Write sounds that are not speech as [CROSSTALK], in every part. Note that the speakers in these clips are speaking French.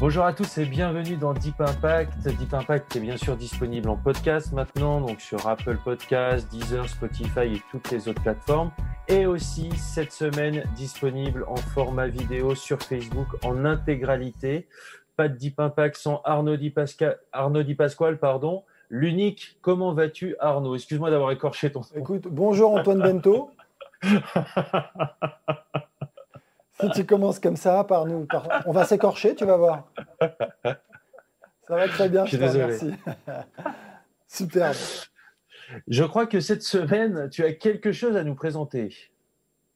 Bonjour à tous et bienvenue dans Deep Impact. Deep Impact est bien sûr disponible en podcast maintenant, donc sur Apple Podcasts, Deezer, Spotify et toutes les autres plateformes. Et aussi cette semaine disponible en format vidéo sur Facebook en intégralité. Pas de Deep Impact sans Arnaud Di, Pascal, Arnaud Di Pasquale, pardon. L'unique. Comment vas-tu Arnaud? Excuse-moi d'avoir écorché ton Écoute, bonjour Antoine Bento. [LAUGHS] si tu commences comme ça par nous, par... on va s'écorcher, tu vas voir. Ça va très bien, Je te remercie. [LAUGHS] Superbe. Je crois que cette semaine, tu as quelque chose à nous présenter.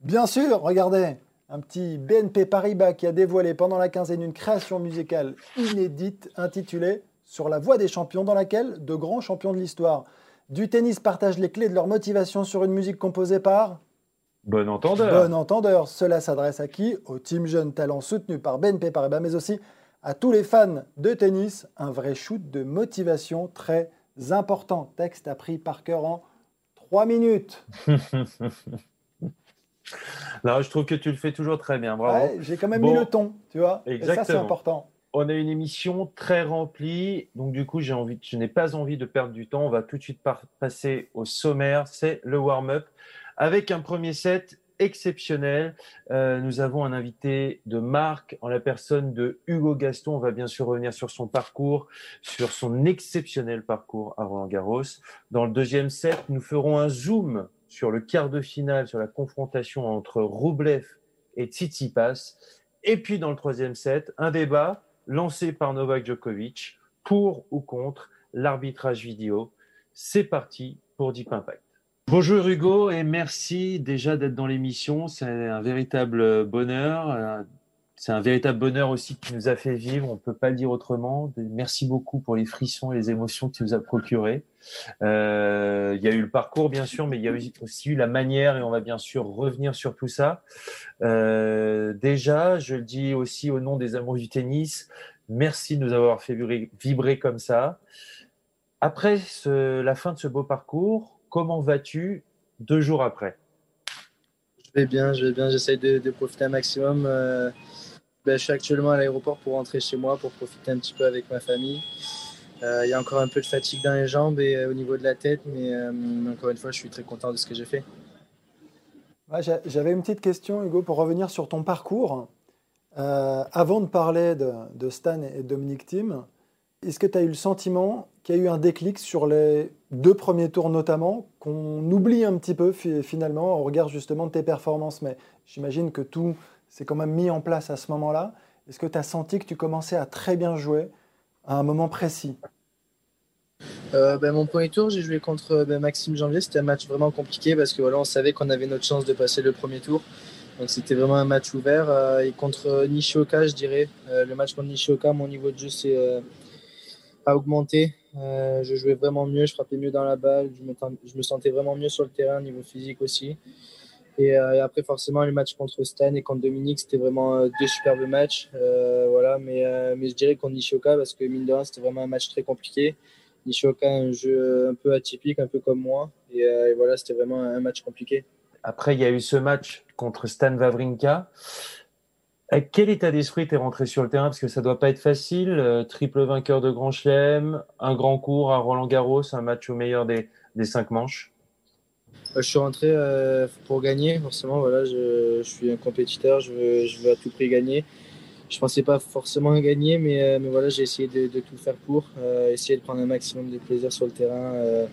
Bien sûr, regardez, un petit BNP Paribas qui a dévoilé pendant la quinzaine une création musicale inédite intitulée Sur la voie des champions, dans laquelle de grands champions de l'histoire du tennis partagent les clés de leur motivation sur une musique composée par Bon entendeur. Bon entendeur. Cela s'adresse à qui? Au team jeune talent soutenu par BNP Paribas, mais aussi à tous les fans de tennis. Un vrai shoot de motivation très important. Texte appris par cœur en 3 minutes. [LAUGHS] Non, je trouve que tu le fais toujours très bien. Bravo. Ouais, J'ai quand même Bon. mis le ton, tu vois. Et ça, c'est Exactement. important. On a une émission très remplie, donc du coup, j'ai envie, je n'ai pas envie de perdre du temps. On va tout de suite passer au sommaire. C'est le warm-up avec un premier set exceptionnel. Euh, nous avons un invité de marque en la personne de Hugo Gaston. On va bien sûr revenir sur son parcours, sur son exceptionnel parcours à Roland Garros. Dans le deuxième set, nous ferons un zoom sur le quart de finale, sur la confrontation entre Roublev et Tsitsipas. Et puis dans le troisième set, un débat lancé par Novak Djokovic pour ou contre l'arbitrage vidéo. C'est parti pour Deep Impact. Bonjour Hugo et merci déjà d'être dans l'émission. C'est un véritable bonheur. Euh, C'est un véritable bonheur aussi tu nous as fait vivre. On ne peut pas le dire autrement. Merci beaucoup pour les frissons et les émotions que tu nous as procurées. Euh, il y a eu le parcours bien sûr, mais il y a aussi eu la manière et on va bien sûr revenir sur tout ça. Euh, déjà, je le dis aussi au nom des amours du tennis, merci de nous avoir fait vibrer, vibrer comme ça. Après ce- la fin de ce beau parcours, comment vas-tu deux jours après? Je vais bien, je vais bien. J'essaye de, de profiter un maximum. Euh, ben, je suis actuellement à l'aéroport pour rentrer chez moi, pour profiter un petit peu avec ma famille. Euh, Il y a encore un peu de fatigue dans les jambes et euh, au niveau de la tête, mais euh, encore une fois, je suis très content de ce que j'ai fait. Ouais, J'avais une petite question, Hugo, pour revenir sur ton parcours. Euh, avant de parler de, de Stan et de Dominic Thiem, est-ce que tu as eu le sentiment qu'il y a eu un déclic sur les deux premiers tours notamment, qu'on oublie un petit peu fi- finalement au regard justement de tes performances? Mais j'imagine que tout s'est quand même mis en place à ce moment-là. Est-ce que tu as senti que tu commençais à très bien jouer à un moment précis? Euh, ben, mon premier tour, j'ai joué contre ben, Maxime Janvier. C'était un match vraiment compliqué parce que voilà, on savait qu'on avait notre chance de passer le premier tour. Donc c'était vraiment un match ouvert. Euh, et contre Nishioka, je dirais, euh, le match contre Nishioka, mon niveau de jeu s'est euh, a augmenté. Euh, je jouais vraiment mieux, je frappais mieux dans la balle, je me, sentais vraiment mieux sur le terrain, niveau physique aussi. Et, euh, et après, forcément, le match contre Stan et contre Dominique, c'était vraiment euh, deux superbes matchs. Euh, voilà, mais, euh, mais je dirais contre Nishioka, parce que mine de rien, c'était vraiment un match très compliqué. Nishioka, un jeu un peu atypique, un peu comme moi. Et, et voilà, c'était vraiment un match compliqué. Après, il y a eu ce match contre Stan Wawrinka. À quel état d'esprit t'es rentré sur le terrain? Parce que ça doit pas être facile. Euh, triple vainqueur de Grand Chelem, un grand cours à Roland Garros, un match au meilleur des, des cinq manches. Euh, Je suis rentré euh, pour gagner, forcément. Voilà, je, suis un compétiteur, je veux, à tout prix gagner. Je pensais pas forcément gagner, mais, euh, mais voilà, j'ai essayé de, de tout faire pour, euh, essayer de prendre un maximum de plaisir sur le terrain, euh,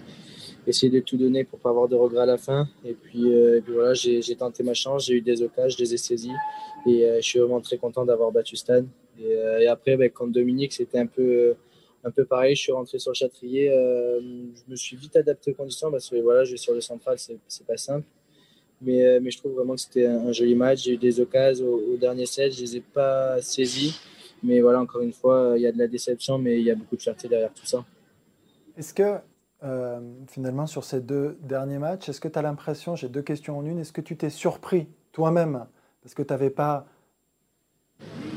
essayer de tout donner pour pas avoir de regrets à la fin. Et puis, euh, et puis voilà, j'ai tenté ma chance, j'ai eu des occasions, je les ai saisis. Et euh, je suis vraiment très content d'avoir battu Stan. Et, euh, après, ben, contre Dominique, c'était un peu, un peu pareil, je suis rentré sur le Châtrier. je me suis vite adapté aux conditions parce que voilà, je vais sur le central, c'est pas simple. Mais, mais je trouve vraiment que c'était un, joli match. J'ai eu des occasions au, dernier set, je les ai pas saisis. Mais voilà, encore une fois, il y a de la déception, mais il y a beaucoup de fierté derrière tout ça. Est-ce que finalement, sur ces deux derniers matchs, est-ce que tu as l'impression, j'ai deux questions en une, est-ce que tu t'es surpris toi-même parce que tu n'avais pas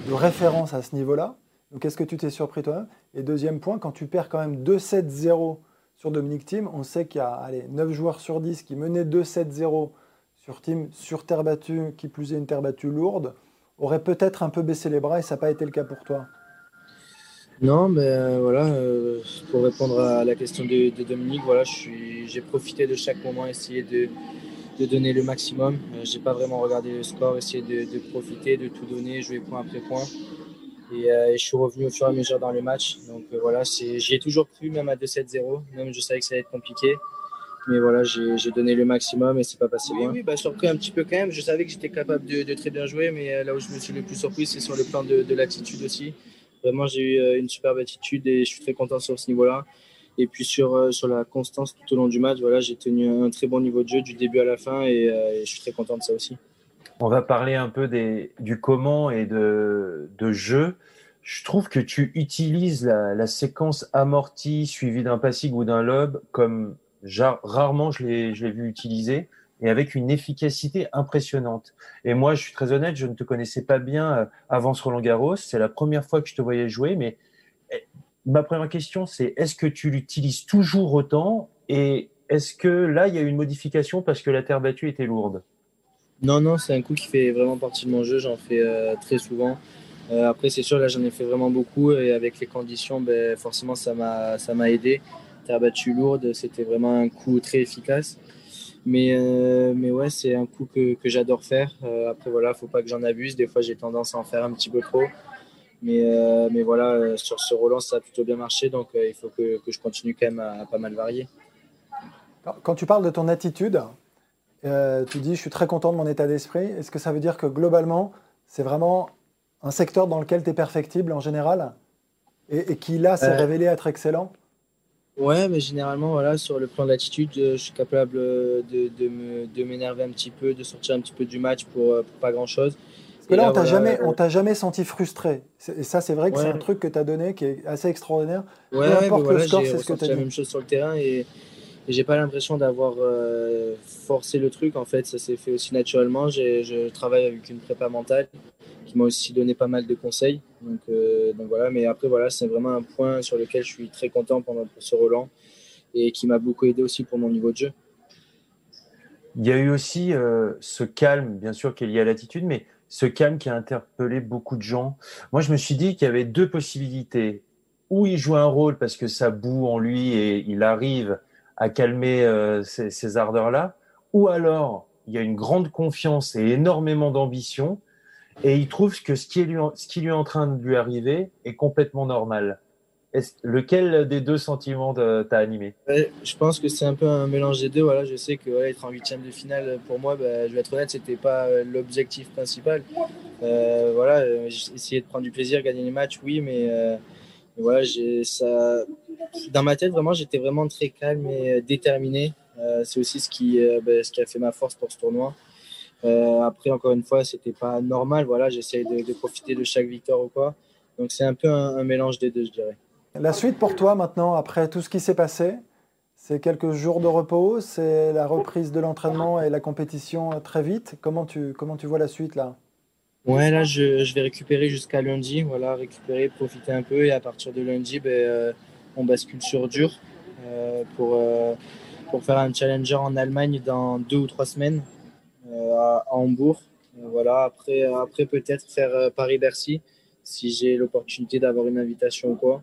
de référence à ce niveau-là? Donc, est-ce que tu t'es surpris toi-même? Et deuxième point, quand tu perds quand même 2-7-0 sur Dominique Thiem, on sait qu'il y a allez, 9 joueurs sur 10 qui menaient 2-7-0 sur Team sur terre battue, qui plus est une terre battue lourde, auraient peut-être un peu baissé les bras et ça n'a pas été le cas pour toi? Non, mais euh, voilà, euh, pour répondre à la question de, de Dominique, voilà, j'ai profité de chaque moment, essayer de, de donner le maximum. Euh, j'ai pas vraiment regardé le score, essayé de, de, profiter, de tout donner, jouer point après point. Et, euh, et, je suis revenu au fur et à mesure dans le match. Donc voilà, j'y ai toujours cru, même à 2-7-0. Même je savais que ça allait être compliqué. Mais voilà, j'ai donné le maximum et c'est pas passé loin. Oui, bah, surpris un petit peu quand même. Je savais que j'étais capable de, de, très bien jouer, mais là où je me suis le plus surpris, c'est sur le plan de, de l'attitude aussi. Vraiment, j'ai eu une superbe attitude et je suis très content sur ce niveau-là. Et puis sur, euh, sur la constance tout au long du match, voilà, j'ai tenu un très bon niveau de jeu du début à la fin et, euh, je suis très content de ça aussi. On va parler un peu des, du comment et de, de jeu. Je trouve que tu utilises la, la séquence amortie suivie d'un passing ou d'un lob comme rarement je l'ai vu utiliser et avec une efficacité impressionnante. Et moi, je suis très honnête, je ne te connaissais pas bien euh, avant ce Roland Garros. C'est la première fois que je te voyais jouer, mais eh, ma première question, c'est est-ce que tu l'utilises toujours autant? Et est-ce que là, il y a eu une modification parce que la terre battue était lourde? Non, non, c'est un coup qui fait vraiment partie de mon jeu. J'en fais euh, très souvent. Euh, après, c'est sûr, là, j'en ai fait vraiment beaucoup et avec les conditions, ben, forcément, ça m'a, ça m'a aidé. Terre battue lourde, c'était vraiment un coup très efficace. Mais, euh, mais ouais, c'est un coup que, que j'adore faire. après, voilà, faut pas que j'en abuse. Des fois, j'ai tendance à en faire un petit peu trop. Mais, euh, mais voilà, euh, sur ce Roland, ça a plutôt bien marché. Donc, euh, il faut que, que, je continue quand même à, pas mal varier. Quand tu parles de ton attitude, tu dis je suis très content de mon état d'esprit. Est-ce que ça veut dire que globalement, c'est vraiment un secteur dans lequel tu es perfectible en général? Et, qui là s'est révélé être excellent? Ouais, mais généralement, voilà, sur le plan de l'attitude, je suis capable de, de m'énerver un petit peu, de sortir un petit peu du match pour, pour pas grand-chose. Parce que là, on t'a jamais, on t'a jamais senti frustré. Et ça, c'est vrai que c'est un truc que tu as donné qui est assez extraordinaire. Ouais, Peu importe le score, c'est ce que tu as la même chose sur le terrain et, et j'ai pas l'impression d'avoir euh, forcé le truc. En fait, ça s'est fait aussi naturellement. Je travaille avec une prépa mentale qui m'a aussi donné pas mal de conseils. Donc, euh, donc voilà. Mais après, voilà, c'est vraiment un point sur lequel je suis très content pendant ce Roland et qui m'a beaucoup aidé aussi pour mon niveau de jeu. Il y a eu aussi euh, ce calme, bien sûr, qui est lié à l'attitude, mais ce calme qui a interpellé beaucoup de gens. Moi, je me suis dit qu'il y avait deux possibilités. Ou il joue un rôle parce que ça boue en lui et il arrive à calmer euh, ces, ardeurs-là, ou alors il y a une grande confiance et énormément d'ambition, et il trouve que ce qui, lui, ce qui lui est en train de lui arriver est complètement normal lequel des deux sentiments t'a animé? Je pense que c'est un peu un mélange des deux. Voilà, je sais que être en huitième de finale, pour moi, bah, je vais être honnête, c'était pas euh, l'objectif principal. Euh, voilà, euh, essayer de prendre du plaisir, gagner les matchs, oui, mais, voilà, ça. Dans ma tête, vraiment, j'étais vraiment très calme et déterminé. c'est aussi bah, ce qui a fait ma force pour ce tournoi. Après, encore une fois, c'était pas normal. Voilà, j'essaie de, profiter de chaque victoire ou quoi. Donc c'est un peu un mélange des deux, je dirais. La suite pour toi maintenant, après tout ce qui s'est passé, c'est quelques jours de repos, c'est la reprise de l'entraînement et la compétition très vite. Comment tu, comment tu vois la suite là? Ouais, là je, je vais récupérer jusqu'à lundi, voilà, récupérer, profiter un peu et à partir de lundi, ben, euh, on bascule sur dur euh, pour, euh, pour faire un challenger en Allemagne dans deux ou trois semaines à, Hambourg. voilà, après, après peut-être faire Paris-Bercy si j'ai l'opportunité d'avoir une invitation ou quoi.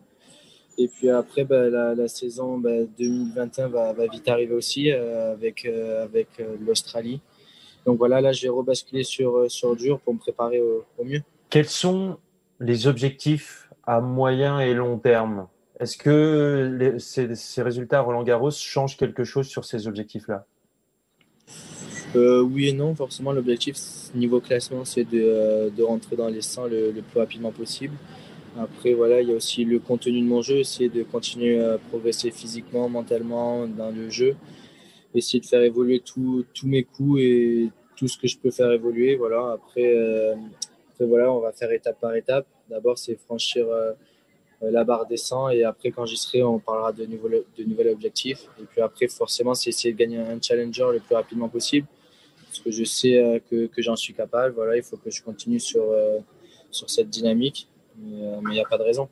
Et puis après, bah, la, saison 2021 bah, va, vite arriver aussi euh, avec, euh, avec euh, l'Australie. Donc voilà, là, je vais rebasculer sur, sur dur pour me préparer au, mieux. Quels sont les objectifs à moyen et long terme? Est-ce que ces, résultats à Roland Garros changent quelque chose sur ces objectifs-là? Oui et non. Forcément, l'objectif niveau classement, c'est de, de, rentrer dans les 100 le, plus rapidement possible. Après, voilà, il y a aussi le contenu de mon jeu, essayer de continuer à progresser physiquement, mentalement dans le jeu, essayer de faire évoluer tous mes coups et tout ce que je peux faire évoluer. Voilà. Après, euh, après voilà, on va faire étape par étape. D'abord, c'est franchir euh, la barre des 100 et après, quand j'y serai, on parlera de, nouveaux, de nouvel objectifs. Et puis après, forcément, c'est essayer de gagner un challenger le plus rapidement possible parce que je sais euh, que, j'en suis capable. Voilà, il faut que je continue sur, sur cette dynamique mais il n'y a pas de raison.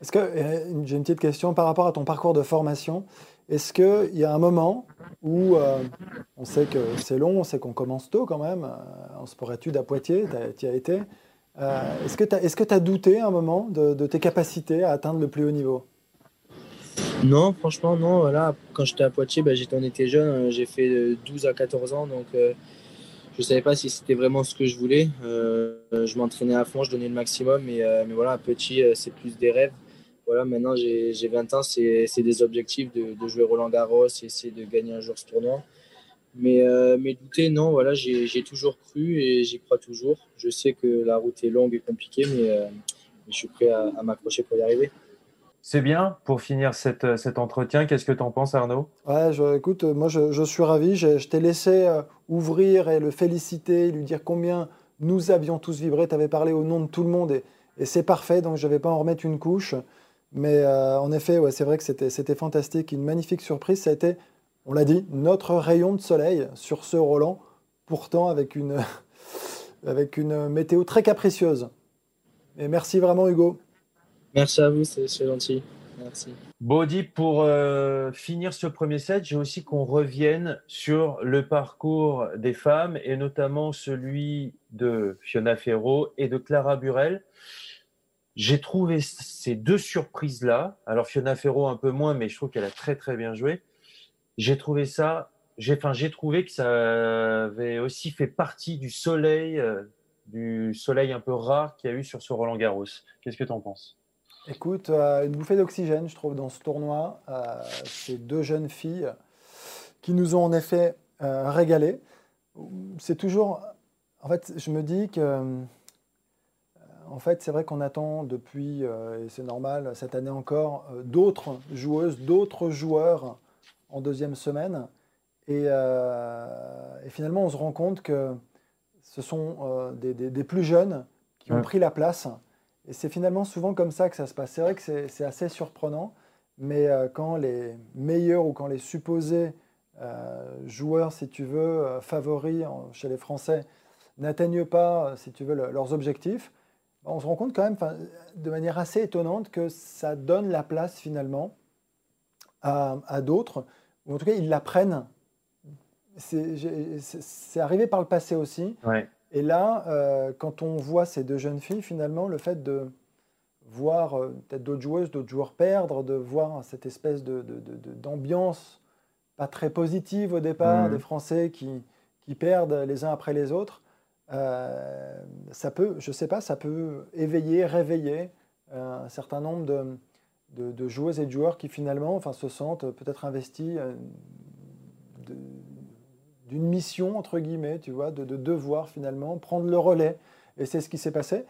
Est-ce que euh, j'ai une petite question par rapport à ton parcours de formation Est-ce qu'il y a un moment où euh, on sait que c'est long, on sait qu'on commence tôt quand même, euh, en sport-études à Poitiers, tu y as été. est-ce que tu as, douté un moment de, tes capacités à atteindre le plus haut niveau? Non, franchement, non. Voilà, quand j'étais à Poitiers, bah, j'étais, on était jeune, j'ai fait 12 à 14 ans, donc je savais pas si c'était vraiment ce que je voulais. Euh, je m'entraînais à fond, je donnais le maximum, euh, mais voilà, petit, euh, c'est plus des rêves. Voilà, maintenant j'ai 20 ans, c'est des objectifs de, jouer Roland Garros, essayer de gagner un jour ce tournoi. Mais, mais douter, non, voilà, j'ai toujours cru et j'y crois toujours. Je sais que la route est longue et compliquée, mais, je suis prêt à, à m'accrocher pour y arriver. C'est bien pour finir cette, cet entretien. Qu'est-ce que tu en penses, Arnaud? Ouais, je, écoute, moi je, suis ravi. Je, t'ai laissé euh, ouvrir et le féliciter, lui dire combien nous avions tous vibré. Tu avais parlé au nom de tout le monde et, c'est parfait, donc je ne vais pas en remettre une couche. Mais euh, en effet, c'est vrai que c'était fantastique, une magnifique surprise. Ça a été, on l'a dit, notre rayon de soleil sur ce Roland, pourtant avec une, [LAUGHS] avec une météo très capricieuse. Et merci vraiment, Hugo. Merci à vous, c'est gentil. Merci. Body, pour euh, finir ce premier set, j'ai aussi qu'on revienne sur le parcours des femmes et notamment celui de Fiona Ferro et de Clara Burel. J'ai trouvé ces deux surprises-là. Alors Fiona Ferro un peu moins, mais je trouve qu'elle a très très bien joué. J'ai trouvé ça, j'ai, enfin, trouvé que ça avait aussi fait partie du soleil, euh, du soleil un peu rare qu'il y a eu sur ce Roland Garros. Qu'est-ce que tu en penses? Écoute, euh, une bouffée d'oxygène, je trouve, dans ce tournoi. Euh, ces deux jeunes filles qui nous ont en effet euh, régalé. C'est toujours. En fait, je me dis que. En fait, c'est vrai qu'on attend depuis, et c'est normal, cette année encore, d'autres joueuses, d'autres joueurs en deuxième semaine. Et, finalement, on se rend compte que ce sont des, plus jeunes qui ont pris la place et c'est finalement souvent comme ça que ça se passe. C'est vrai que c'est assez surprenant, mais euh, quand les meilleurs ou quand les supposés euh, joueurs, si tu veux, euh, favoris chez les Français, n'atteignent pas, si tu veux, leurs objectifs, bah, on se rend compte quand même, de manière assez étonnante, que ça donne la place finalement à, d'autres, ou en tout cas ils la prennent. C'est arrivé par le passé aussi. Ouais. Et là, euh, quand on voit ces deux jeunes filles, finalement, le fait de voir euh, peut-être d'autres joueuses, d'autres joueurs perdre, de voir cette espèce d'ambiance pas très positive au départ, mmh. des Français qui, qui, perdent les uns après les autres, euh, ça peut, je ne sais pas, ça peut éveiller, réveiller un certain nombre de, de, joueuses et de joueurs qui finalement enfin, se sentent peut-être investis de, d'une mission, entre guillemets, tu vois, de, devoir finalement prendre le relais. Et c'est ce qui s'est passé.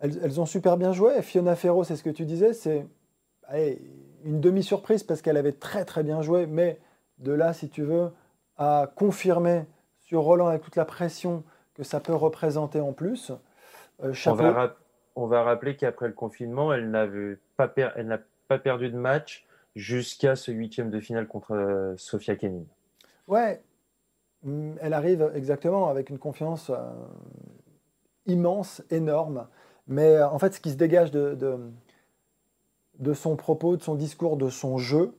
Elles, ont super bien joué. Fiona Ferro, c'est ce que tu disais, c'est une demi-surprise parce qu'elle avait très très bien joué, mais de là, si tu veux, à confirmer sur Roland avec toute la pression que ça peut représenter en plus. Euh, on, va rappeler qu'après le confinement, elle n'avait pas, n'a pas perdu de match jusqu'à ce huitième de finale contre euh, Sofia Kenin. Ouais, elle arrive exactement avec une confiance euh, immense, énorme. Mais euh, en fait, ce qui se dégage de, son propos, de son discours, de son jeu,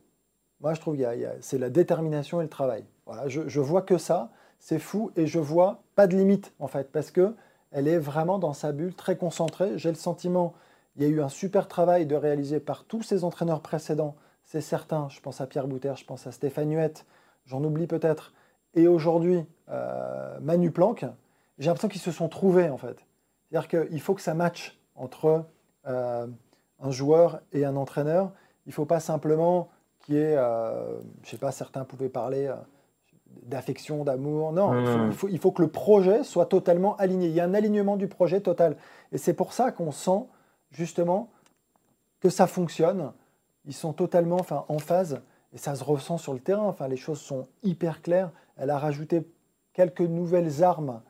moi je trouve que c'est la détermination et le travail. Voilà, je, vois que ça, c'est fou, et je vois pas de limite en fait, parce que elle est vraiment dans sa bulle, très concentrée. J'ai le sentiment, il y a eu un super travail de réaliser par tous ses entraîneurs précédents, c'est certain. Je pense à Pierre Bouter, je pense à Stéphane Huette, j'en oublie peut-être et aujourd'hui euh, Manu Planck, j'ai l'impression qu'ils se sont trouvés en fait. C'est-à-dire qu'il faut que ça matche entre euh, un joueur et un entraîneur. Il ne faut pas simplement qu'il y ait, euh, je ne sais pas, certains pouvaient parler d'affection, d'amour. Non, mmh. il, faut, il, faut, que le projet soit totalement aligné. Il y a un alignement du projet total. Et c'est pour ça qu'on sent justement que ça fonctionne. Ils sont totalement enfin, en phase et ça se ressent sur le terrain. Enfin, les choses sont hyper claires. Elle a rajouté quelques nouvelles armes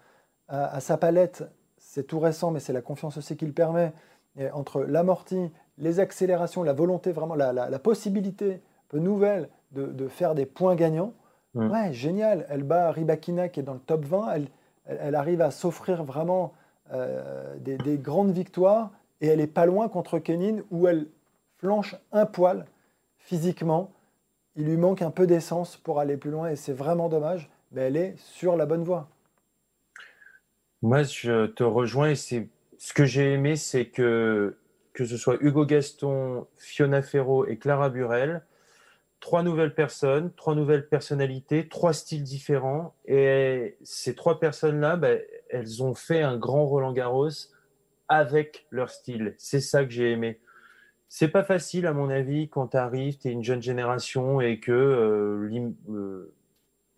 à, sa palette. C'est tout récent, mais c'est la confiance aussi qui le permet. entre l'amorti, les accélérations, la volonté, vraiment la, possibilité peu nouvelle de, faire des points gagnants. Mm. Ouais, génial. Elle bat Ribakina qui est dans le top 20. Elle, elle, arrive à s'offrir vraiment euh, des, grandes victoires et elle est pas loin contre Kenin où elle flanche un poil physiquement. Il lui manque un peu d'essence pour aller plus loin et c'est vraiment dommage. Mais elle est sur la bonne voie. Moi, je te rejoins et ce que j'ai aimé, c'est que que ce soit Hugo Gaston, Fiona Ferro et Clara Burel, trois nouvelles personnes, trois nouvelles personnalités, trois styles différents. Et ces trois personnes-là, ben, elles ont fait un grand Roland Garros avec leur style. C'est ça que j'ai aimé. C'est pas facile, à mon avis, quand tu arrives, tu es une jeune génération et que euh, euh,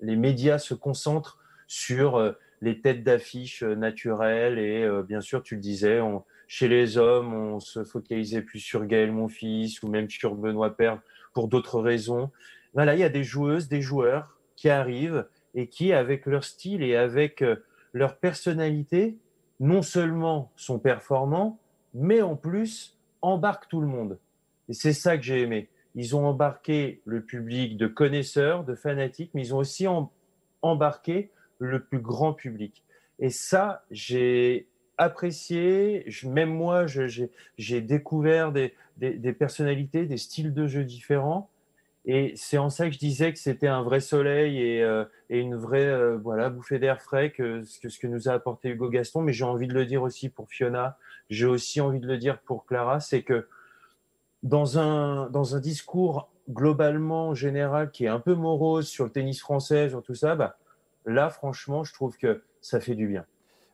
les médias se concentrent sur euh, les têtes d'affiche naturelles. Et bien sûr, tu le disais, chez les hommes, on se focalisait plus sur Gaël, mon fils, ou même sur Benoît Père pour d'autres raisons. Voilà, il y a des joueuses, des joueurs qui arrivent et qui, avec leur style et avec euh, leur personnalité, non seulement sont performants, mais en plus embarquent tout le monde. Et c'est ça que j'ai aimé. Ils ont embarqué le public de connaisseurs, de fanatiques, mais ils ont aussi embarqué le plus grand public. Et ça, j'ai apprécié. même moi, j'ai découvert des, personnalités, des styles de jeu différents. Et c'est en ça que je disais que c'était un vrai soleil et, euh, une vraie euh, bouffée d'air frais que, ce que nous a apporté Hugo Gaston. Mais j'ai envie de le dire aussi pour Fiona. J'ai aussi envie de le dire pour Clara. C'est que dans un, dans un discours globalement général qui est un peu morose sur le tennis français, sur tout ça, bah, là, franchement, je trouve que ça fait du bien.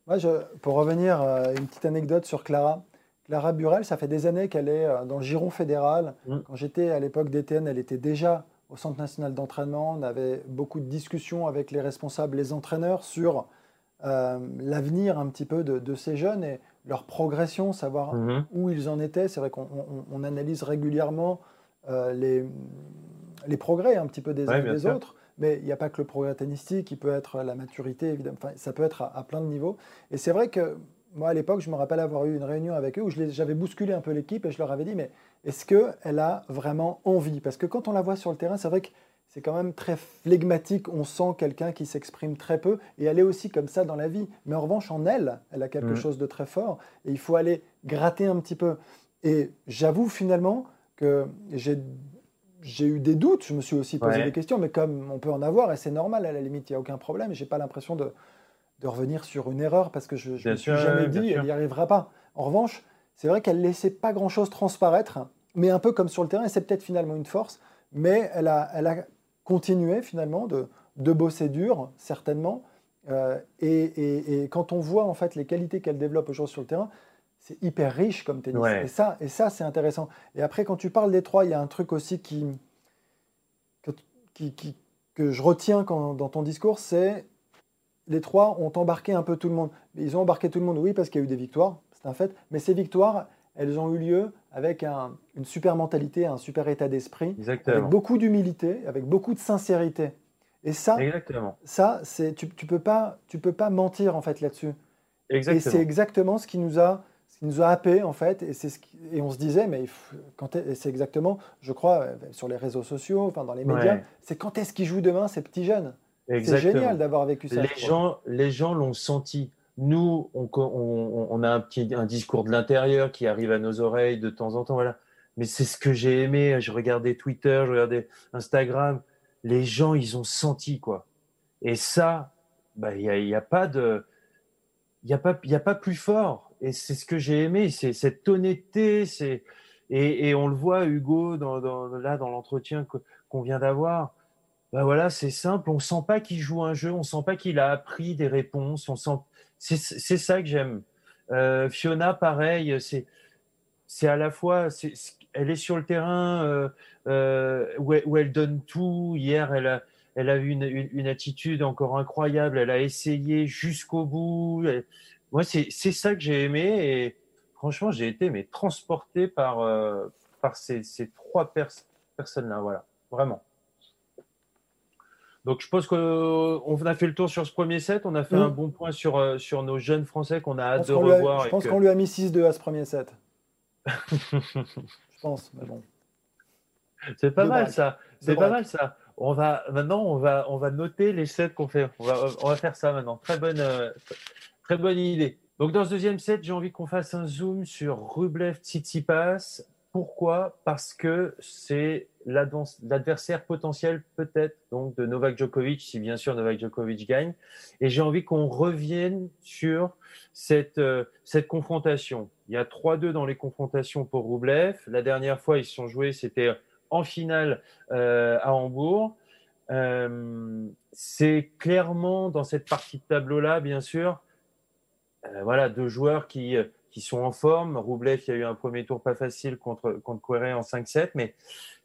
Moi, je, pour revenir à une petite anecdote sur Clara, Clara Burel, ça fait des années qu'elle est euh, dans le giron fédéral. Mm. Quand j'étais à l'époque d'Étienne, elle était déjà au Centre national d'entraînement. On avait beaucoup de discussions avec les responsables, les entraîneurs sur euh, l'avenir un petit peu de, ces jeunes et leur progression, savoir mm-hmm. où ils en étaient. C'est vrai qu'on analyse régulièrement euh, les, les, progrès un petit peu des uns et des autres. Mais il n'y a pas que le progrès tennistique, il peut être la maturité, évidemment. Enfin, ça peut être à, à plein de niveaux. Et c'est vrai que moi, à l'époque, je me rappelle avoir eu une réunion avec eux où j'avais bousculé un peu l'équipe et je leur avais dit, mais est-ce qu'elle a vraiment envie? Parce que quand on la voit sur le terrain, c'est vrai que c'est quand même très flegmatique. On sent quelqu'un qui s'exprime très peu et elle est aussi comme ça dans la vie. Mais en revanche, en elle, elle a quelque mmh. chose de très fort et il faut aller gratter un petit peu. Et j'avoue finalement que j'ai eu des doutes, je me suis aussi posé des questions, mais comme on peut en avoir, et c'est normal, à la limite, il n'y a aucun problème, j'ai pas l'impression de, de revenir sur une erreur parce que je ne me suis jamais dit elle n'y arrivera pas. En revanche, c'est vrai qu'elle laissait pas grand-chose transparaître, mais un peu comme sur le terrain, et c'est peut-être finalement une force, mais elle a, elle a continué finalement de, de bosser dur, certainement. Euh, et, et, quand on voit en fait les qualités qu'elle développe aujourd'hui sur le terrain, c'est hyper riche comme tennis. Et ça, et ça c'est intéressant. Et après, quand tu parles des trois, il y a un truc aussi qui, que, qui, que je retiens quand, dans ton discours, c'est les trois ont embarqué un peu tout le monde. Ils ont embarqué tout le monde, oui, parce qu'il y a eu des victoires, c'est un fait, mais ces victoires, elles ont eu lieu avec une super mentalité, un super état d'esprit, avec beaucoup d'humilité, avec beaucoup de sincérité. Et ça, ça c'est tu, tu peux pas, tu peux pas mentir en fait là-dessus. Et c'est exactement ce qui nous a, ce qui nous a happé en fait, et c'est ce et on se disait, mais c'est exactement, je crois, sur les réseaux sociaux, enfin dans les médias, c'est quand est-ce qu'ils jouent demain ces petits jeunes? C'est génial d'avoir vécu ça. Les gens, les gens l'ont senti. Nous, on, a un petit un discours de l'intérieur qui arrive à nos oreilles de temps en temps. Voilà. Mais c'est ce que j'ai aimé. Je regardais Twitter, je regardais Instagram. Les gens, ils ont senti quoi. Et ça, bah, il n'y a, y a, pas de, il a pas, y a pas plus fort. Et c'est ce que j'ai aimé, c'est cette honnêteté, c'est et, on le voit Hugo dans, là dans l'entretien qu'on vient d'avoir bah voilà, c'est simple. On sent pas qu'il joue un jeu, on sent pas qu'il a appris des réponses. On sent, c'est ça que j'aime. Euh, Fiona, pareil, c'est à la fois, elle est sur le terrain euh, euh, où, elle, donne tout. Hier, elle a, elle a eu une, une, attitude encore incroyable. Elle a essayé jusqu'au bout. moi, c'est ça que j'ai aimé et franchement, j'ai été mais transporté par, par ces, ces trois personnes-là. Voilà, vraiment. Donc je pense qu'on a fait le tour sur ce premier set. On a fait un bon point sur, euh, sur nos jeunes Français qu'on a hâte de revoir. je pense qu'on lui a mis 6-2 à ce premier set. [LAUGHS] je pense, mais bon. C'est pas mal ça. C'est pas mal ça. On va maintenant on va on va noter les sets qu'on fait. On va, on va faire ça maintenant. Très bonne euh, très bonne idée. Donc dans ce deuxième set, j'ai envie qu'on fasse un zoom sur Rublev Tsitsipas. Pourquoi? Parce que c'est l'adversaire potentiel peut-être donc de Novak Djokovic, si bien sûr Novak Djokovic gagne. Et j'ai envie qu'on revienne sur cette, euh, cette confrontation. Il y a 3-2 dans les confrontations pour Rublev. La dernière fois, ils se sont joués, c'était en finale euh, à Hambourg. Euh, c'est clairement dans cette partie de tableau-là, bien sûr, voilà, deux joueurs qui, qui sont en forme. Roublev, y a eu un premier tour pas facile contre, contre en 5-7, mais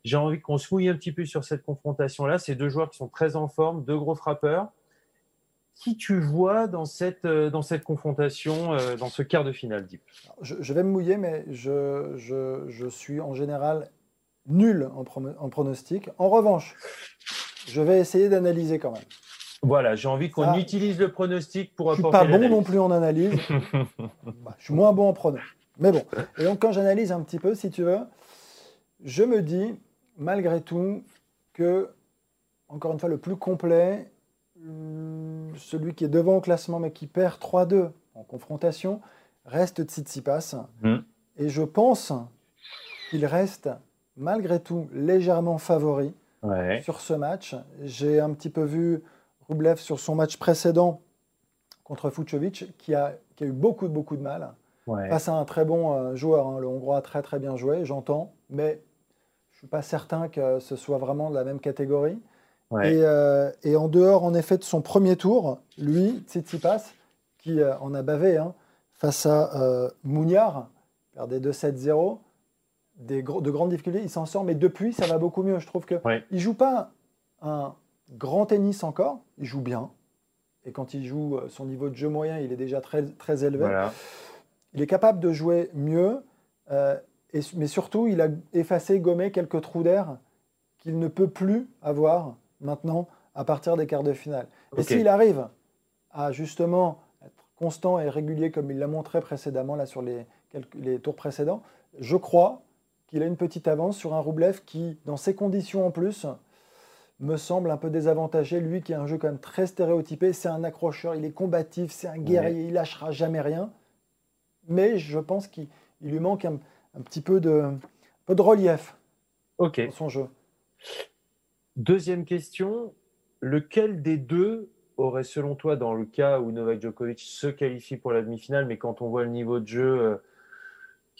j'ai envie qu'on se mouille un petit peu sur cette confrontation-là. Ces deux joueurs qui sont très en forme, deux gros frappeurs. Qui tu vois dans cette, euh, dans cette confrontation, dans ce quart de finale, Deep je, vais me mouiller, mais je, je, je suis en général nul en, en pronostic. En revanche, je vais essayer d'analyser quand même. Voilà, j'ai envie qu'on utilise le pronostic pour apporter. Je suis pas bon non plus en analyse. [LAUGHS] Bah, je suis moins bon en pronostic. Mais bon. Et donc, quand j'analyse un petit peu, si tu veux, je me dis, malgré tout, que, encore une fois, le plus complet, hum, celui qui est devant au classement, mais qui perd 3-2 en confrontation, reste Tsitsipas. Mmh. Et je pense qu'il reste, malgré tout, légèrement favori sur ce match. J'ai un petit peu vu Rublev sur son match précédent contre Fucovic, qui a, qui a eu beaucoup, beaucoup de mal. Face à un très bon euh, joueur, hein. le Hongrois a très très bien joué, j'entends, mais je ne suis pas certain que ce soit vraiment de la même catégorie. Et, euh, et, en dehors, en effet, de son premier tour, lui, Tsitsipas, qui euh, en a bavé hein, face à euh, perdait 2-7-0, de grandes difficultés, il s'en sort, mais depuis, ça va beaucoup mieux. Je trouve qu'il ne joue pas un grand tennis encore, il joue bien. Et quand il joue euh, son niveau de jeu moyen, il est déjà très, très élevé. Il est capable de jouer mieux, euh, et, mais surtout, il a effacé, gommé quelques trous d'air qu'il ne peut plus avoir maintenant à partir des quarts de finale. Et s'il arrive à justement être constant et régulier comme il l'a montré précédemment là sur les, les tours précédents, je crois qu'il a une petite avance sur un Roublev qui, dans ces conditions en plus, me semble un peu désavantagé. Lui qui a un jeu quand même très stéréotypé, c'est un accrocheur, il est combatif, c'est un guerrier, il lâchera jamais rien. Mais je pense qu'il lui manque un, petit peu de, peu de relief dans son jeu. Deuxième question, lequel des deux aurait selon toi, dans le cas où Novak Djokovic se qualifie pour la demi-finale, mais quand on voit le niveau de jeu euh,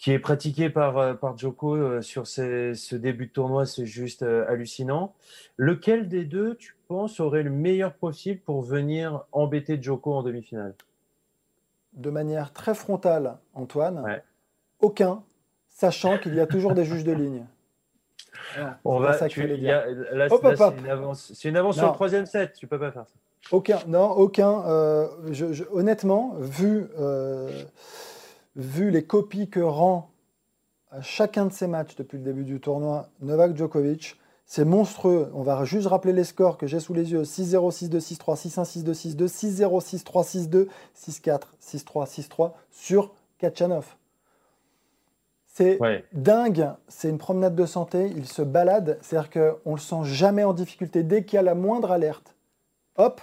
qui est pratiqué par, euh, par Joko euh, sur ce début de tournoi, c'est juste euh, hallucinant. Lequel des deux, tu penses, aurait le meilleur profil pour venir embêter Joko en demi-finale? De manière très frontale, Antoine, aucun, sachant qu'il y a toujours des juges de ligne. [LAUGHS] On va, tu, y a, là, c'est une avance, une avance sur le troisième set, tu peux pas faire ça. Aucun, non, aucun. je, honnêtement, vu vu les copies que rend à chacun de ses matchs depuis le début du tournoi Novak Djokovic, c'est monstrueux. On va juste rappeler les scores que j'ai sous les yeux 6-0, 6-2, 6-3, 6-1, 6-2, 6-2, 6-0, 6-3, 6-2, 6-4, 6-3, 6-3 sur Kachanov. C'est dingue, c'est une promenade de santé, il se balade, c'est-à-dire qu'on ne le sent jamais en difficulté. Dès qu'il y a la moindre alerte, hop,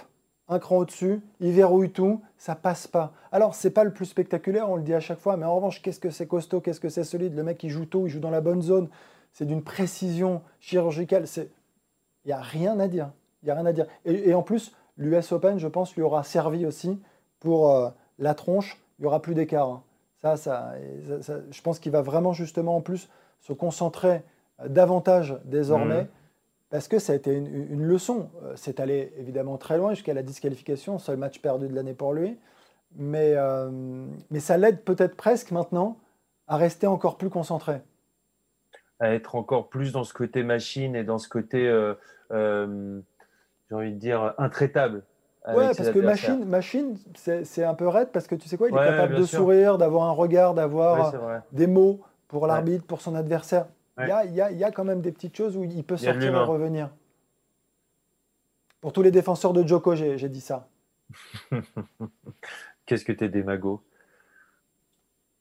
un cran au-dessus, il verrouille tout, ça passe pas. Alors, c'est pas le plus spectaculaire, on le dit à chaque fois, mais en revanche, qu'est-ce que c'est costaud, qu'est-ce que c'est solide? Le mec, il joue tôt, il joue dans la bonne zone, c'est d'une précision chirurgicale. Il n'y a rien à dire. Il a rien à dire. Et, en plus, l'US Open, je pense, lui aura servi aussi pour euh, la tronche. Il n'y aura plus d'écart. Hein. Ça, ça, je pense qu'il va vraiment justement en plus se concentrer euh, davantage désormais. Mmh parce que ça a été une, leçon. Euh, c'est allé évidemment très loin jusqu'à la disqualification, seul match perdu de l'année pour lui. Mais, euh, mais ça l'aide peut-être presque maintenant à rester encore plus concentré. À être encore plus dans ce côté machine et dans ce côté, euh, j'ai envie de dire, intraitable. Ouais, parce que machine, machine c'est un peu raide parce que tu sais quoi, il est capable de sûr. sourire, d'avoir un regard, d'avoir des mots pour l'arbitre, pour son adversaire. Il, y a, y a, y a quand même des petites choses où il peut sortir et revenir. Pour tous les défenseurs de Joko, j'ai dit ça. [LAUGHS] Qu'est-ce que t'es démago?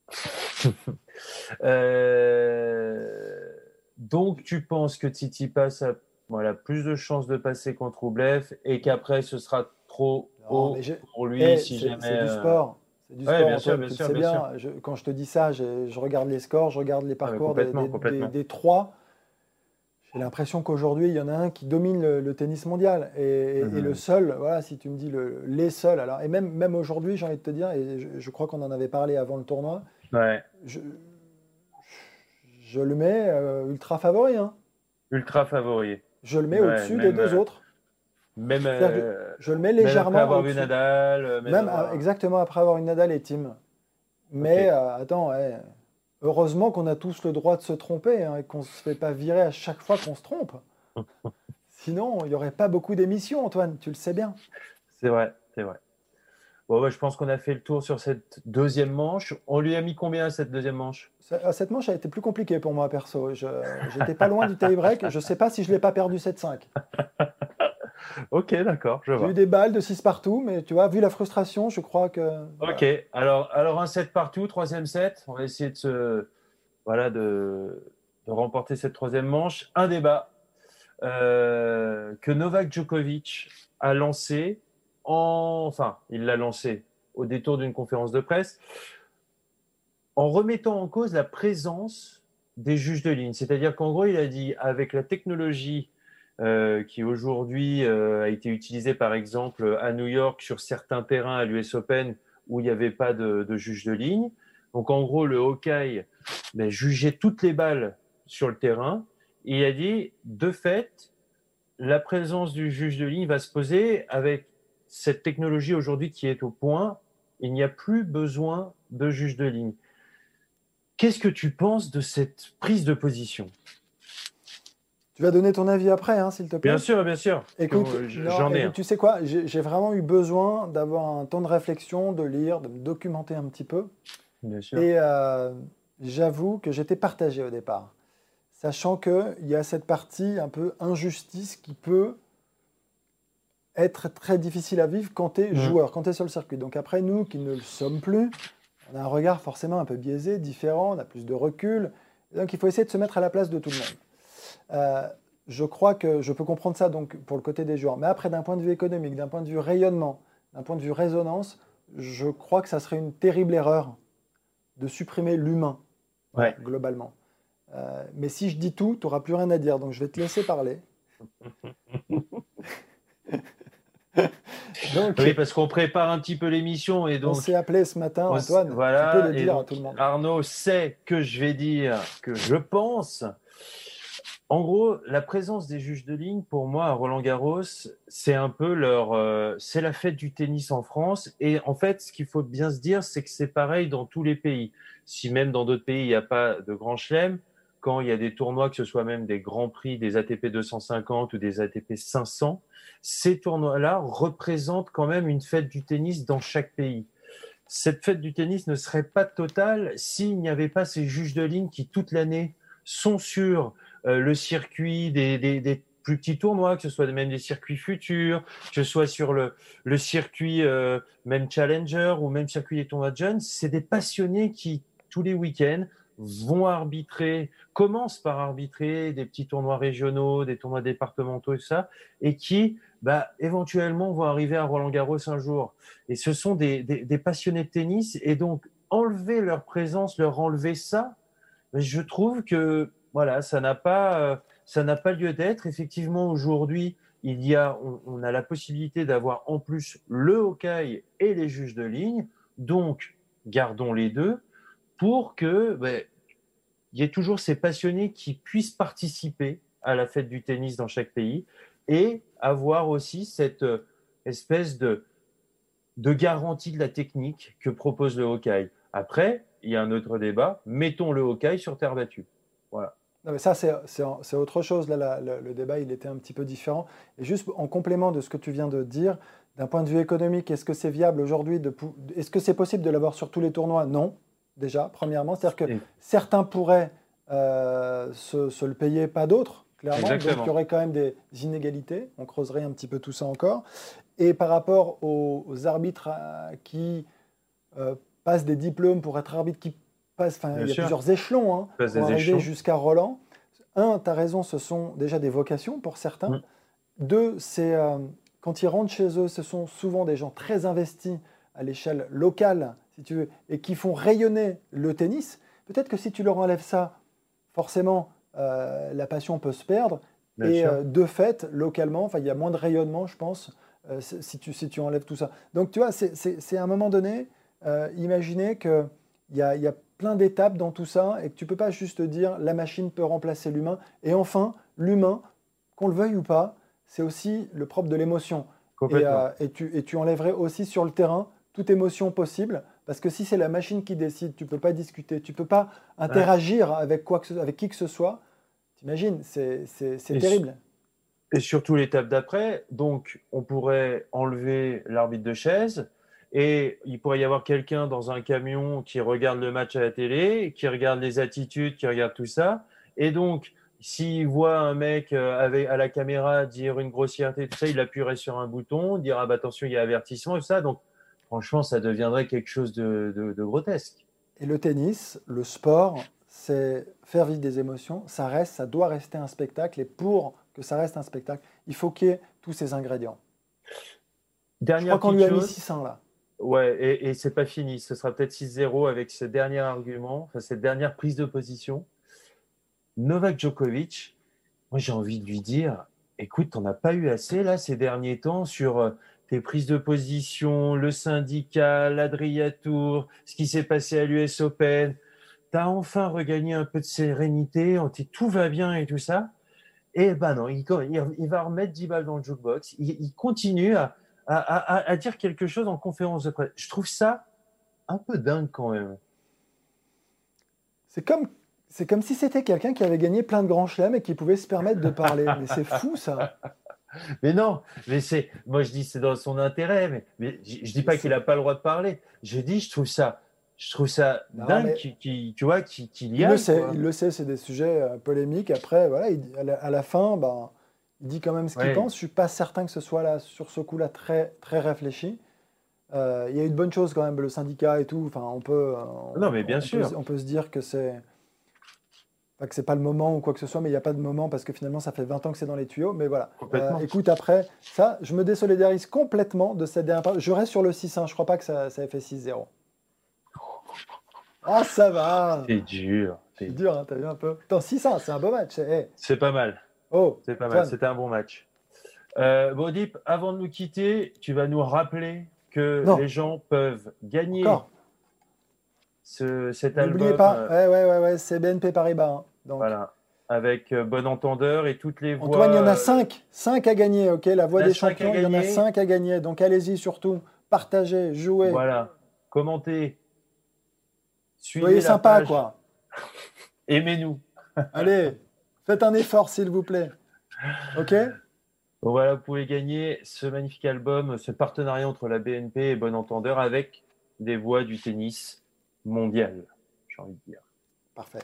[LAUGHS] Euh, Donc, tu penses que Tsitsipas a voilà, plus de chances de passer contre Rublev et qu'après, ce sera trop Non, haut pour lui Eh, si jamais. c'est du euh, sport. C'est du Ouais, sport, bien sûr, Antoine, bien sûr, sais bien bien. Je- quand je te dis ça, je, je regarde les scores, je regarde les parcours des, complètement, des- complètement. des- des trois. J'ai l'impression qu'aujourd'hui, il y en a un qui domine le, le tennis mondial. Et, et- et Mhm. le seul, voilà, si tu me dis le- les seuls, alors, et même, même aujourd'hui, j'ai envie de te dire, et je, je crois qu'on en avait parlé avant le tournoi, Ouais, je, je le mets euh, ultra favori. hein. ultra favori. Je le mets Ouais, au-dessus des deux euh, autres. Même, euh, Je le mets même légèrement après avoir au-dessus. Nadal. euh, même Même exactement après avoir une Nadal et Tim. Mais euh, attends, ouais, heureusement qu'on a tous le droit de se tromper hein, et qu'on ne se fait pas virer à chaque fois qu'on se trompe. [LAUGHS] Sinon, il n'y aurait pas beaucoup d'émissions, Antoine, tu le sais bien. C'est vrai, c'est vrai. Bon, ouais, je pense qu'on a fait le tour sur cette deuxième manche. On lui a mis combien à cette deuxième manche? Cette manche a été plus compliquée pour moi, perso. Je- J'étais pas loin du tie-break. Je ne sais pas si je ne l'ai pas perdu 7-5. [LAUGHS] Ok, d'accord, je J'ai eu des balles de 6 partout, mais tu vois, vu la frustration, je crois que. Ok, alors, alors un set partout, troisième set. On va essayer de se, voilà, de, de remporter cette troisième manche. Un débat euh, que Novak Djokovic a lancé, en, enfin, il l'a lancé au détour d'une conférence de presse, en remettant en cause la présence des juges de ligne. C'est-à-dire qu'en gros, il a dit, avec la technologie euh, qui aujourd'hui euh, a été utilisée par exemple à New York sur certains terrains à l'US Open où il n'y avait pas de, de juge de ligne. Donc en gros, le Hawkeye ben, jugeait toutes les balles sur le terrain. Et il a dit, de fait, la présence du juge de ligne va se poser avec cette technologie aujourd'hui qui est au point. Il n'y a plus besoin de juge de ligne. Qu'est-ce que tu penses de cette prise de position? Tu vas donner ton avis après, hein, s'il te plaît. Bien sûr, bien sûr. Écoute, j'en ai. écoute, tu sais quoi, j'ai vraiment eu besoin d'avoir un temps de réflexion, de lire, de me documenter un petit peu. Bien sûr. Et euh, j'avoue que j'étais partagé au départ, sachant qu'il y a cette partie un peu injustice qui peut être très difficile à vivre quand tu es Mhm. joueur, quand tu es sur le circuit. Donc après, nous qui ne le sommes plus, on a un regard forcément un peu biaisé, différent, on a plus de recul. Donc il faut essayer de se mettre à la place de tout le monde. Euh, je crois que je peux comprendre ça donc pour le côté des joueurs. Mais après, d'un point de vue économique, d'un point de vue rayonnement, d'un point de vue résonance, je crois que ça serait une terrible erreur de supprimer l'humain, Ouais. globalement. Euh, mais si je dis tout, tu n'auras plus rien à dire. Donc je vais te laisser parler. [LAUGHS] donc, Oui, parce qu'on prépare un petit peu l'émission et on donc s'est appelé ce matin, on Antoine. voilà, tu peux le dire à tout le monde. Arnaud sait que je vais dire que je pense. En gros, la présence des juges de ligne, pour moi, à Roland Garros, c'est un peu leur, euh, c'est la fête du tennis en France. Et en fait, ce qu'il faut bien se dire, c'est que c'est pareil dans tous les pays. Si même dans d'autres pays, il n'y a pas de grand chelem, quand il y a des tournois, que ce soit même des grands prix, des ATP 250 ou des ATP 500, ces tournois-là représentent quand même une fête du tennis dans chaque pays. Cette fête du tennis ne serait pas totale s'il n'y avait pas ces juges de ligne qui, toute l'année, sont euh, le circuit des, plus petits tournois, que ce soit même des circuits futurs, que ce soit sur le, circuit euh, même Challenger ou même circuit des tournois de jeunes. C'est des passionnés qui, tous les week-ends, vont arbitrer, commencent par arbitrer des petits tournois régionaux, des tournois départementaux et ça, et qui, bah, éventuellement, vont arriver à Roland Garros un jour. Et ce sont des, des, passionnés de tennis, et donc enlever leur présence, leur enlever ça, je trouve que voilà, ça n'a pas, euh, ça n'a pas lieu d'être. Effectivement, aujourd'hui, il y a, on, a la possibilité d'avoir en plus le hockey et les juges de ligne. Donc, gardons les deux pour que ben, il y ait toujours ces passionnés qui puissent participer à la fête du tennis dans chaque pays et avoir aussi cette euh, espèce de, de garantie de la technique que propose le hockey. Après, il y a un autre débat. Mettons le hockey sur terre battue. Voilà. Non, mais ça, c'est autre chose. Là, le, débat, il était un petit peu différent. Et juste en complément de ce que tu viens de dire, d'un point de vue économique, est-ce que c'est viable aujourd'hui Est-ce que c'est possible de l'avoir sur tous les tournois? Non, déjà, premièrement. C'est-à-dire que certains pourraient euh, se, le payer, pas d'autres, clairement. Donc il y aurait quand même des inégalités. On creuserait un petit peu tout ça encore. Et par rapport aux, arbitres euh, qui euh, passent des diplômes pour être arbitre, qui il y a plusieurs échelons hein, pour arriver jusqu'à Roland. Un, tu as raison, ce sont déjà des vocations pour certains. Mm. Deux, c'est quand ils rentrent chez eux, ce sont souvent des gens très investis à l'échelle locale, si tu veux, et qui font rayonner le tennis. Peut-être que si tu leur enlèves ça, forcément, euh, la passion peut se perdre. et euh, de fait, localement, il y a moins de rayonnement, je pense, euh, si, tu, si tu enlèves tout ça. Donc, tu vois, c'est à un moment donné, imaginez qu'il y a, y a plein d'étapes dans tout ça et que tu ne peux pas juste dire la machine peut remplacer l'humain. Et enfin, l'humain, qu'on le veuille ou pas, c'est aussi le propre de l'émotion. Et, et, tu, et, tu, enlèverais aussi sur le terrain toute émotion possible parce que si c'est la machine qui décide, tu ne peux pas discuter, tu ne peux pas interagir avec, quoi que avec qui que ce soit. T'imagines, c'est terrible. Et surtout l'étape d'après, donc on pourrait enlever l'arbitre de chaise et il pourrait y avoir quelqu'un dans un camion qui regarde le match à la télé, qui regarde les attitudes, qui regarde tout ça. Et donc, s'il voit un mec euh, avec, à la caméra dire une grossièreté, tout ça, il appuierait sur un bouton, dire ah bah attention, il y a avertissement, tout ça. Donc, franchement, ça deviendrait quelque chose de, grotesque. Et le tennis, le sport, c'est faire vivre des émotions. Ça reste, ça doit rester un spectacle. Et pour que ça reste un spectacle, il faut qu'il y ait tous ces ingrédients. Dernière Je crois qu'on lui a mis 600 là. Ouais, et, c'est pas fini. Ce sera peut-être 6-0 avec ce dernier argument, cette dernière prise de position. Novak Djokovic, moi j'ai envie de lui dire, écoute, t'en as pas eu assez là ces derniers temps sur euh, tes prises de position, le syndicat, l'Adriatour, ce qui s'est passé à l'US Open. Tu as enfin regagné un peu de sérénité, tout va bien et tout ça. Et ben non, il, va remettre 10 balles dans le jukebox. Il, continue à, dire quelque chose en conférence de presse. Je trouve ça un peu dingue quand même. C'est comme, c'est comme si c'était quelqu'un qui avait gagné plein de grands chelems et qui pouvait se permettre de parler. Mais c'est fou ça. [LAUGHS] Mais non, mais c'est, moi je dis c'est dans son intérêt, mais, mais je, ne dis pas qu'il n'a pas le droit de parler. Je dis, je trouve ça, je trouve ça dingue, qui, tu vois, qu'il y a. Il le sait, il le sait, c'est des sujets euh, polémiques. Après, voilà, à, la, fin, ben, il dit quand même ce qu'il pense. Je suis pas certain que ce soit là sur ce coup-là très très réfléchi. Euh, il y a eu de bonnes choses quand même, le syndicat et tout. Enfin, on peut. non, mais bien sûr. on peut se dire que c'est pas que c'est pas le moment ou quoi que ce soit, mais il n'y a pas de moment parce que finalement ça fait 20 ans que c'est dans les tuyaux. Mais voilà. Euh, écoute, après, ça, je me désolidarise complètement de cette dernière Je reste sur le 6-1. Je crois pas que ça, ça ait fait 6-0. Ah, ça va C'est dur. C'est dur, hein, t'as vu un peu. Attends, 6-1, c'est un beau match. Eh. C'est pas mal. Oh, c'est pas mal. C'était un bon match. Euh, Bodip, avant de nous quitter, tu vas nous rappeler que les gens peuvent gagner cet album. N'oubliez pas, euh, ouais, ouais, ouais, c'est BNP Paribas. Hein, donc. Voilà, avec euh, Bon Entendeur et toutes les voix. Antoine, il y en a 5, 5 à gagner, ok? La voix des champions, il y en a 5 à gagner. Donc allez-y surtout, partagez, jouez. Voilà, commentez. Soyez sympa, quoi. [LAUGHS] Aimez-nous. Allez, [LAUGHS] faites un effort, s'il vous plaît. Ok? Voilà, vous pouvez gagner ce magnifique album, ce partenariat entre la BNP et Bon Entendeur avec des voix du tennis mondial, j'ai envie de dire. Parfait.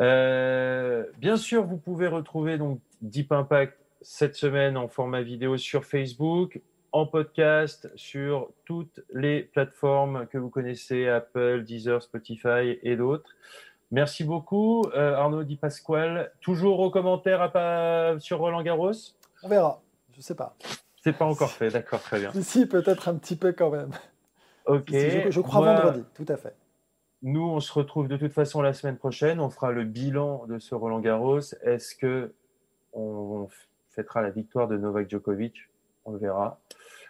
Euh, bien sûr, vous pouvez retrouver donc Deep Impact cette semaine en format vidéo sur Facebook, en podcast sur toutes les plateformes que vous connaissez, Apple, Deezer, Spotify et d'autres. Merci beaucoup, euh, Arnaud Di Pasquale. Toujours aux commentaires à sur Roland Garros? On verra, je sais pas. C'est pas encore fait, d'accord, très bien. Si, peut-être un petit peu quand même. Ok. Je, crois vendredi, tout à fait. Nous, on se retrouve de toute façon la semaine prochaine. On fera le bilan de ce Roland Garros. Est-ce que on fêtera la victoire de Novak Djokovic? On le verra.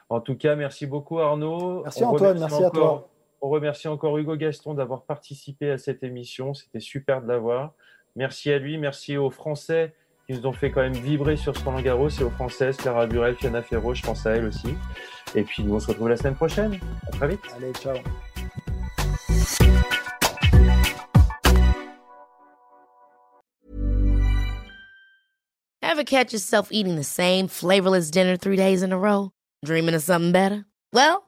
En tout cas, merci beaucoup Arnaud. Merci Antoine, merci à toi. On remercie encore Hugo Gaston d'avoir participé à cette émission. C'était super de l'avoir. Merci à lui, merci aux Français qui nous ont fait quand même vibrer sur ce Roland Garros et aux Françaises, Clara Burel, Fiona Ferro, je pense à elle aussi. Et puis nous on se retrouve la semaine prochaine. À très vite. Allez, ciao. Ever catch yourself eating the same flavorless dinner three days in a row? Dreaming of something better? Well,